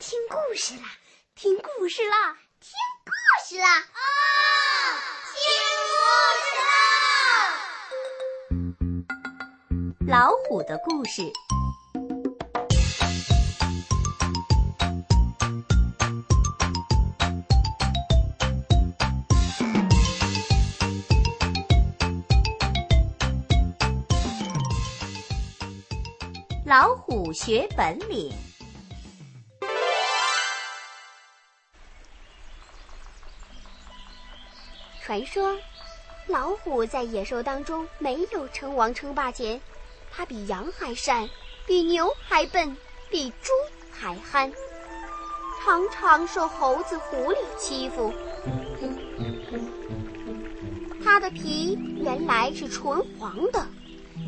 听故事啦，听故事啦，听故事啦！啊，听故事啦！老虎的故事。老虎学本领。传说，老虎在野兽当中没有称王称霸前，它比羊还善，比牛还笨，比猪还憨，常常受猴子、狐狸欺负。它的皮原来是纯黄的，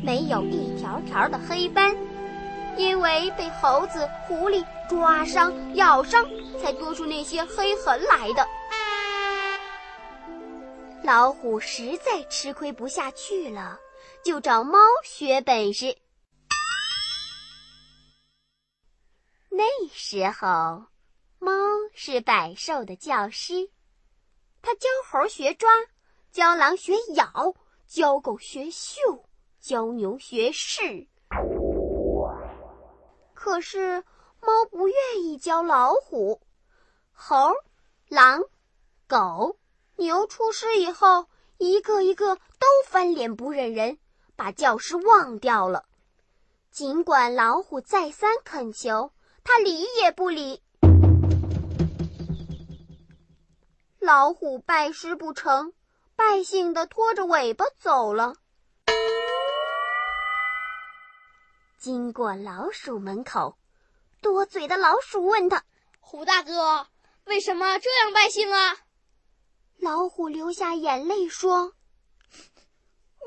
没有一条条的黑斑，因为被猴子、狐狸抓伤、咬伤，才多出那些黑痕来的。老虎实在吃亏不下去了，就找猫学本事。那时候，猫是百兽的教师，它教猴学抓，教狼学咬，教狗学嗅，教牛学试。可是，猫不愿意教老虎、猴、狼、狗。牛出师以后，一个一个都翻脸不认人，把教师忘掉了。尽管老虎再三恳求，他理也不理。老虎拜师不成，败兴的拖着尾巴走了。经过老鼠门口，多嘴的老鼠问他：“虎大哥，为什么这样败兴啊？”老虎流下眼泪说：“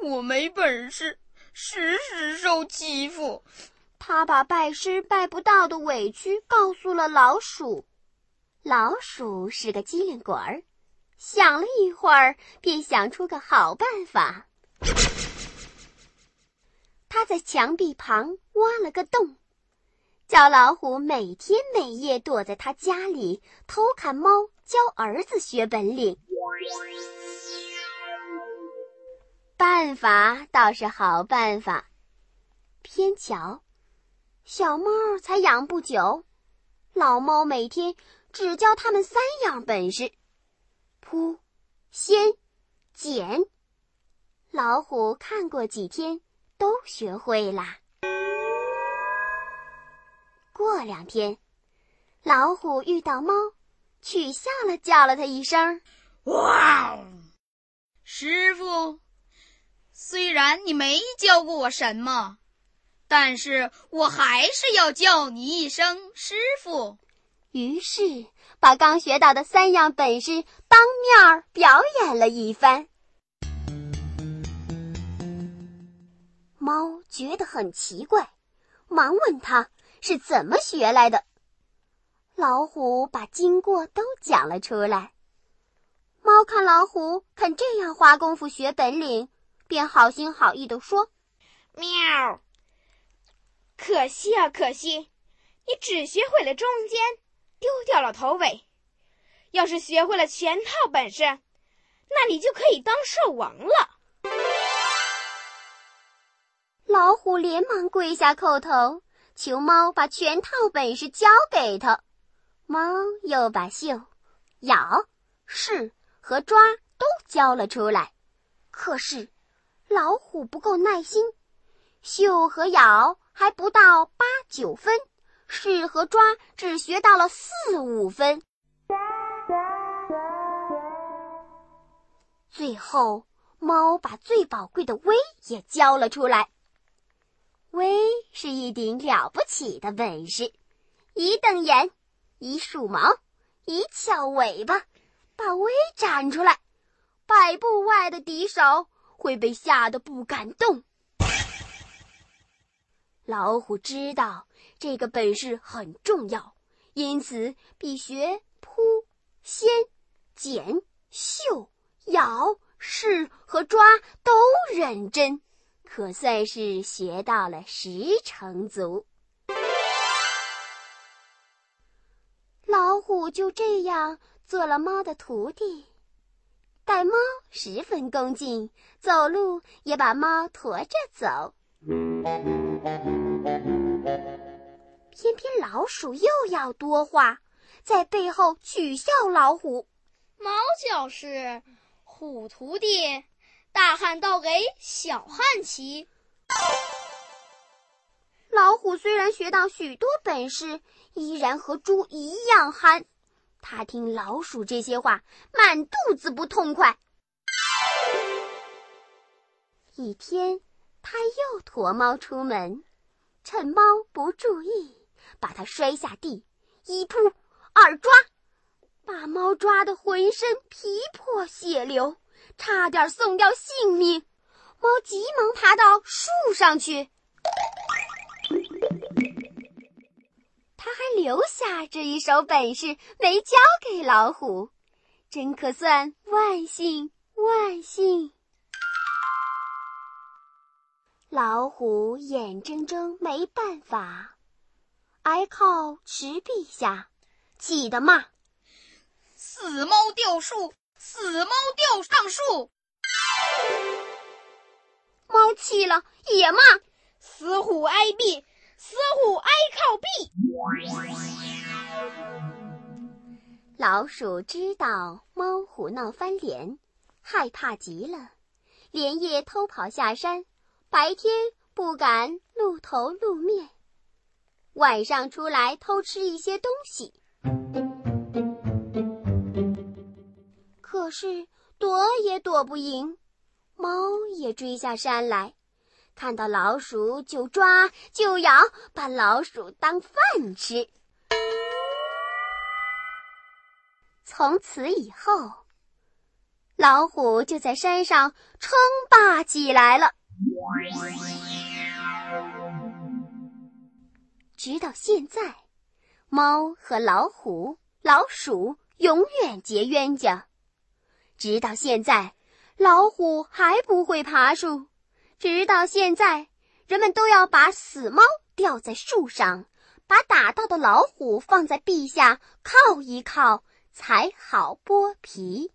我没本事，时时受欺负。”他把拜师拜不到的委屈告诉了老鼠。老鼠是个机灵鬼儿，想了一会儿，便想出个好办法。他在墙壁旁挖了个洞，叫老虎每天每夜躲在他家里偷看猫，教儿子学本领。办法倒是好办法，偏巧小猫才养不久，老猫每天只教它们三样本事：扑、掀、捡。老虎看过几天，都学会啦。过两天，老虎遇到猫，取笑了，叫了它一声。哇，师傅，虽然你没教过我什么，但是我还是要叫你一声师傅。于是把刚学到的三样本事当面表演了一番。猫觉得很奇怪，忙问他是怎么学来的。老虎把经过都讲了出来。猫看老虎肯这样花功夫学本领，便好心好意地说：“喵，可惜啊，可惜，你只学会了中间，丢掉了头尾。要是学会了全套本事，那你就可以当兽王了。”老虎连忙跪下叩头，求猫把全套本事教给他。猫又把嗅、咬、试。和抓都教了出来，可是老虎不够耐心，嗅和咬还不到八九分，试和抓只学到了四五分。最后，猫把最宝贵的威也教了出来。威是一顶了不起的本事，一瞪眼，一竖毛，一翘尾巴。把威展出来，百步外的敌手会被吓得不敢动。老虎知道这个本事很重要，因此比学扑、掀、剪、嗅、咬、试和抓都认真，可算是学到了十成足。老虎就这样做了猫的徒弟，待猫十分恭敬，走路也把猫驮着走。偏偏老鼠又要多话，在背后取笑老虎。猫叫是虎徒弟，大汉倒给小汉骑。老虎虽然学到许多本事，依然和猪一样憨。他听老鼠这些话，满肚子不痛快。一天，他又驮猫出门，趁猫不注意，把它摔下地，一扑二抓，把猫抓得浑身皮破血流，差点送掉性命。猫急忙爬到树上去。他还留下这一手本事没交给老虎，真可算万幸万幸。老虎眼睁睁没办法，挨靠石壁下，气得骂：“死猫掉树，死猫掉上树！”猫气了也骂：“死虎挨毙。”死虎挨靠壁。老鼠知道猫虎闹翻脸，害怕极了，连夜偷跑下山，白天不敢露头露面，晚上出来偷吃一些东西。可是躲也躲不赢，猫也追下山来。看到老鼠就抓就咬，把老鼠当饭吃。从此以后，老虎就在山上称霸起来了。直到现在，猫和老虎、老鼠永远结冤家。直到现在，老虎还不会爬树。直到现在，人们都要把死猫吊在树上，把打到的老虎放在壁下靠一靠，才好剥皮。